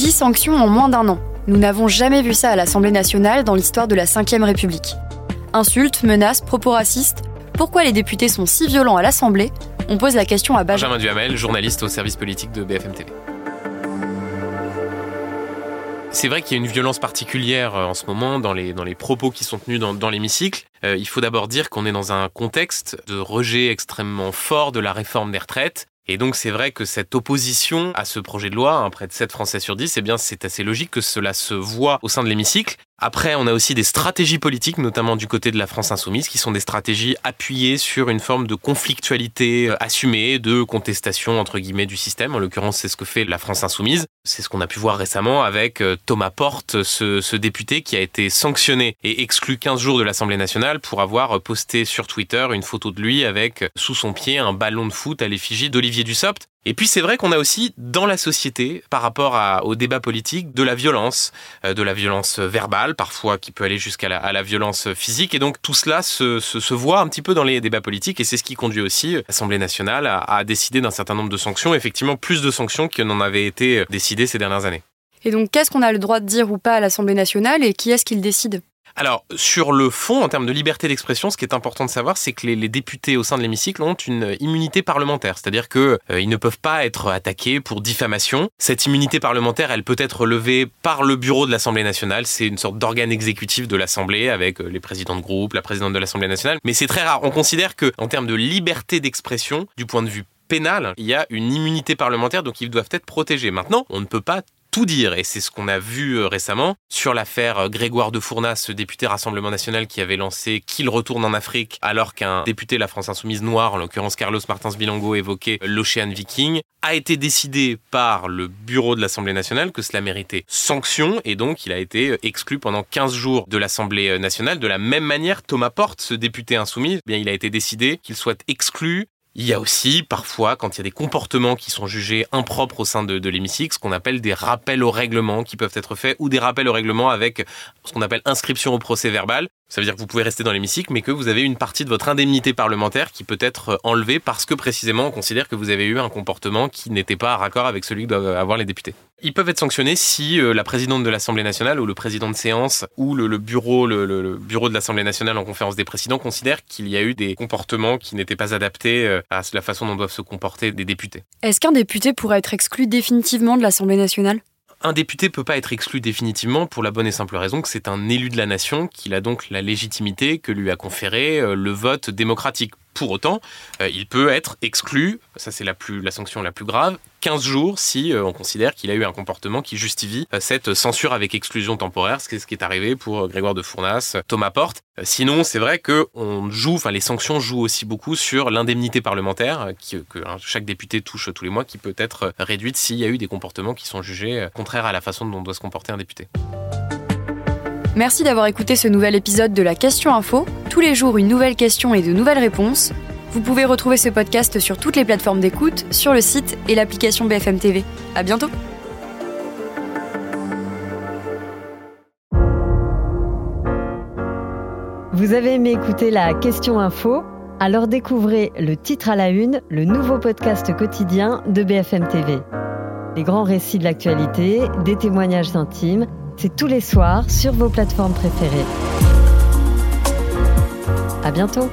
10 sanctions en moins d'un an. Nous n'avons jamais vu ça à l'Assemblée nationale dans l'histoire de la Ve République. Insultes, menaces, propos racistes, pourquoi les députés sont si violents à l'Assemblée? On pose la question à Benjamin Duhamel, journaliste au service politique de BFM TV. C'est vrai qu'il y a une violence particulière euh, en ce moment dans les, dans les propos qui sont tenus dans, l'hémicycle. Euh, il faut d'abord dire qu'on est dans un contexte de rejet extrêmement fort de la réforme des retraites. Et donc c'est vrai que cette opposition à ce projet de loi, hein, près de 7 Français sur 10, eh bien c'est assez logique que cela se voit au sein de l'hémicycle. Après, on a aussi des stratégies politiques, notamment du côté de la France insoumise, qui sont des stratégies appuyées sur une forme de conflictualité euh, assumée, de contestation entre guillemets du système. En l'occurrence, c'est ce que fait la France insoumise. C'est ce qu'on a pu voir récemment avec euh, Thomas Porte, ce, ce, député qui a été sanctionné et exclu 15 jours de l'Assemblée nationale pour avoir posté sur Twitter une photo de lui avec sous son pied un ballon de foot à l'effigie d'Olivier Dussopt. Et puis c'est vrai qu'on a aussi dans la société, par rapport au débat politique, de la violence, euh, de la violence verbale, parfois qui peut aller jusqu'à la, violence physique. Et donc tout cela se, voit un petit peu dans les débats politiques et c'est ce qui conduit aussi l'Assemblée nationale à, décider d'un certain nombre de sanctions, effectivement plus de sanctions que n'en avait été décidées ces dernières années. Et donc qu'est-ce qu'on a le droit de dire ou pas à l'Assemblée nationale et qui est-ce qui le décide? Alors, sur le fond, en termes de liberté d'expression, ce qui est important de savoir, c'est que les, députés au sein de l'hémicycle ont une immunité parlementaire, c'est-à-dire qu'ils euh, ne peuvent pas être attaqués pour diffamation. Cette immunité parlementaire, elle peut être levée par le bureau de l'Assemblée nationale. C'est une sorte d'organe exécutif de l'Assemblée avec euh, les présidents de groupe, la présidente de l'Assemblée nationale. Mais c'est très rare. On considère que, en termes de liberté d'expression, du point de vue pénal, il y a une immunité parlementaire, donc ils doivent être protégés. Maintenant, on ne peut pas tout dire. Et c'est ce qu'on a vu euh, récemment sur l'affaire euh, Grégoire de Fournas, ce député Rassemblement National qui avait lancé qu'il retourne en Afrique alors qu'un député de la France Insoumise noire, en l'occurrence Carlos Martins Bilongo, évoquait l'Ocean Viking, a été décidé par le bureau de l'Assemblée nationale que cela méritait sanction et donc il a été euh, exclu pendant 15 jours de l'Assemblée nationale. De la même manière, Thomas Porte, ce député insoumis, eh bien il a été décidé qu'il soit exclu il y a aussi parfois, quand il y a des comportements qui sont jugés impropres au sein de, l'hémicycle, ce qu'on appelle des rappels au règlement qui peuvent être faits ou des rappels au règlement avec ce qu'on appelle inscription au procès verbal. Ça veut dire que vous pouvez rester dans l'hémicycle, mais que vous avez une partie de votre indemnité parlementaire qui peut être enlevée parce que précisément on considère que vous avez eu un comportement qui n'était pas à raccord avec celui que doivent avoir les députés. Ils peuvent être sanctionnés si euh, la présidente de l'Assemblée nationale ou le président de séance ou le, bureau, bureau de l'Assemblée nationale en conférence des présidents considèrent qu'il y a eu des comportements qui n'étaient pas adaptés euh, à la façon dont doivent se comporter des députés. Est-ce qu'un député pourrait être exclu définitivement de l'Assemblée nationale? Un député peut pas être exclu définitivement pour la bonne et simple raison que c'est un élu de la nation qu'il a donc la légitimité que lui a conféré euh, le vote démocratique. Pour autant, euh, il peut être exclu, ça c'est la, sanction la plus grave, 15 jours si euh, on considère qu'il a eu un comportement qui justifie euh, cette censure avec exclusion temporaire, ce qui est arrivé pour Grégoire de Fournas, Thomas Porte. sinon, c'est vrai que les sanctions jouent aussi beaucoup sur l'indemnité parlementaire que hein, chaque député touche tous les mois, qui peut être réduite s'il y a eu des comportements qui sont jugés contraires à la façon dont doit se comporter un député. Merci d'avoir écouté ce nouvel épisode de la Question Info. Tous les jours, une nouvelle question et de nouvelles réponses. Vous pouvez retrouver ce podcast sur toutes les plateformes d'écoute, sur le site et l'application BFM TV. À bientôt! Vous avez aimé écouter la Question Info? Alors découvrez le titre à la une, le nouveau podcast quotidien de BFM TV. Les grands récits de l'actualité, des témoignages intimes, c'est tous les soirs sur vos plateformes préférées. À bientôt!